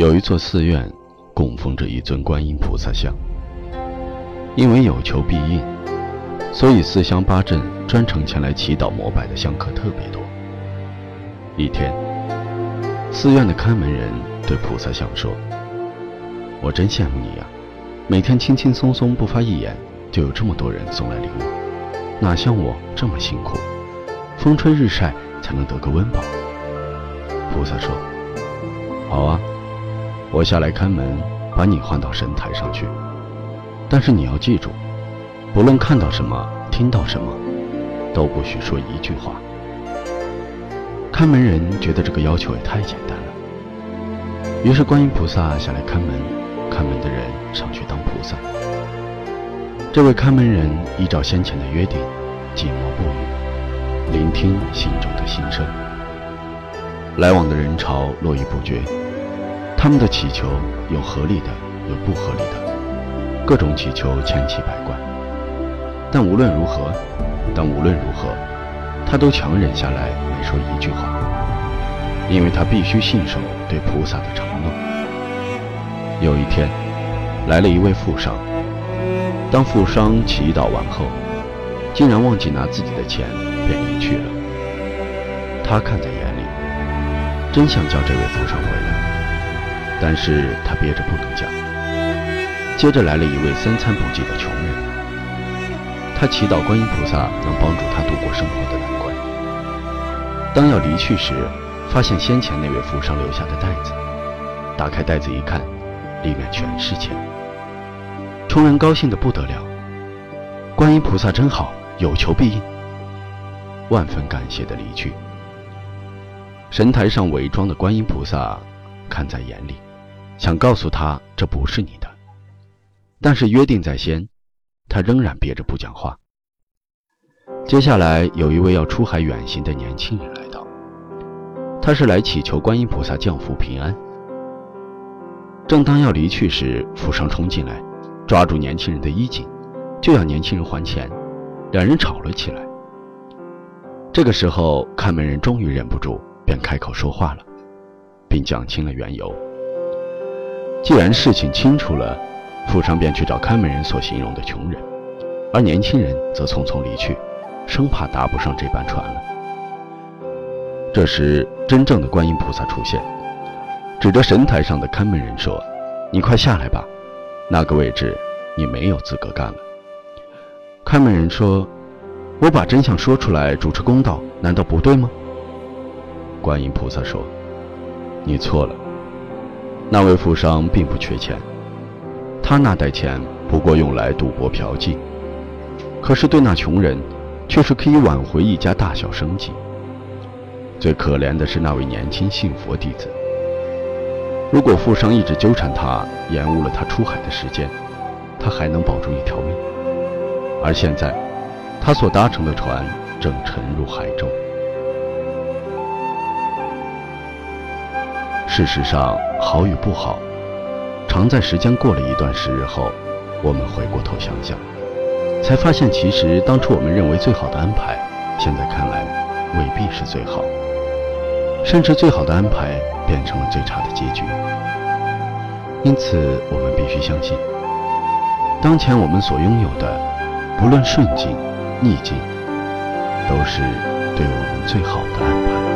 有一座寺院，供奉着一尊观音菩萨像。因为有求必应，所以四乡八镇专程前来祈祷膜拜的香客特别多。一天，寺院的看门人对菩萨像说：“我真羡慕你呀，每天轻轻松松不发一言，就有这么多人送来礼物，哪像我这么辛苦，风吹日晒才能得个温饱。”菩萨说：“好啊。”我下来看门，把你换到神台上去。但是你要记住，不论看到什么、听到什么，都不许说一句话。看门人觉得这个要求也太简单了，于是观音菩萨下来看门，看门的人上去当菩萨。这位看门人依照先前的约定，寂寞不语，聆听心中的心声。来往的人潮络绎不绝。他们的祈求有合理的，有不合理的，各种祈求千奇百怪。但无论如何，但无论如何，他都强忍下来没说一句话，因为他必须信守对菩萨的承诺。有一天，来了一位富商。当富商祈祷完后，竟然忘记拿自己的钱，便离去了。他看在眼里，真想叫这位富商回。但是他憋着不能讲。接着来了一位三餐不济的穷人，他祈祷观音菩萨能帮助他度过生活的难关。当要离去时，发现先前那位富商留下的袋子，打开袋子一看，里面全是钱。穷人高兴得不得了，观音菩萨真好，有求必应，万分感谢的离去。神台上伪装的观音菩萨看在眼里。想告诉他这不是你的，但是约定在先，他仍然憋着不讲话。接下来有一位要出海远行的年轻人来到，他是来祈求观音菩萨降福平安。正当要离去时，富商冲进来，抓住年轻人的衣襟，就要年轻人还钱，两人吵了起来。这个时候，看门人终于忍不住，便开口说话了，并讲清了缘由。既然事情清楚了，富商便去找看门人所形容的穷人，而年轻人则匆匆离去，生怕搭不上这班船了。这时，真正的观音菩萨出现，指着神台上的看门人说：“你快下来吧，那个位置你没有资格干了。”看门人说：“我把真相说出来，主持公道，难道不对吗？”观音菩萨说：“你错了。”那位富商并不缺钱，他那袋钱不过用来赌博嫖妓，可是对那穷人，却是可以挽回一家大小生计。最可怜的是那位年轻信佛弟子，如果富商一直纠缠他，延误了他出海的时间，他还能保住一条命。而现在，他所搭乘的船正沉入海中。事实上，好与不好，常在时间过了一段时日后，我们回过头想想，才发现其实当初我们认为最好的安排，现在看来未必是最好，甚至最好的安排变成了最差的结局。因此，我们必须相信，当前我们所拥有的，不论顺境、逆境，都是对我们最好的安排。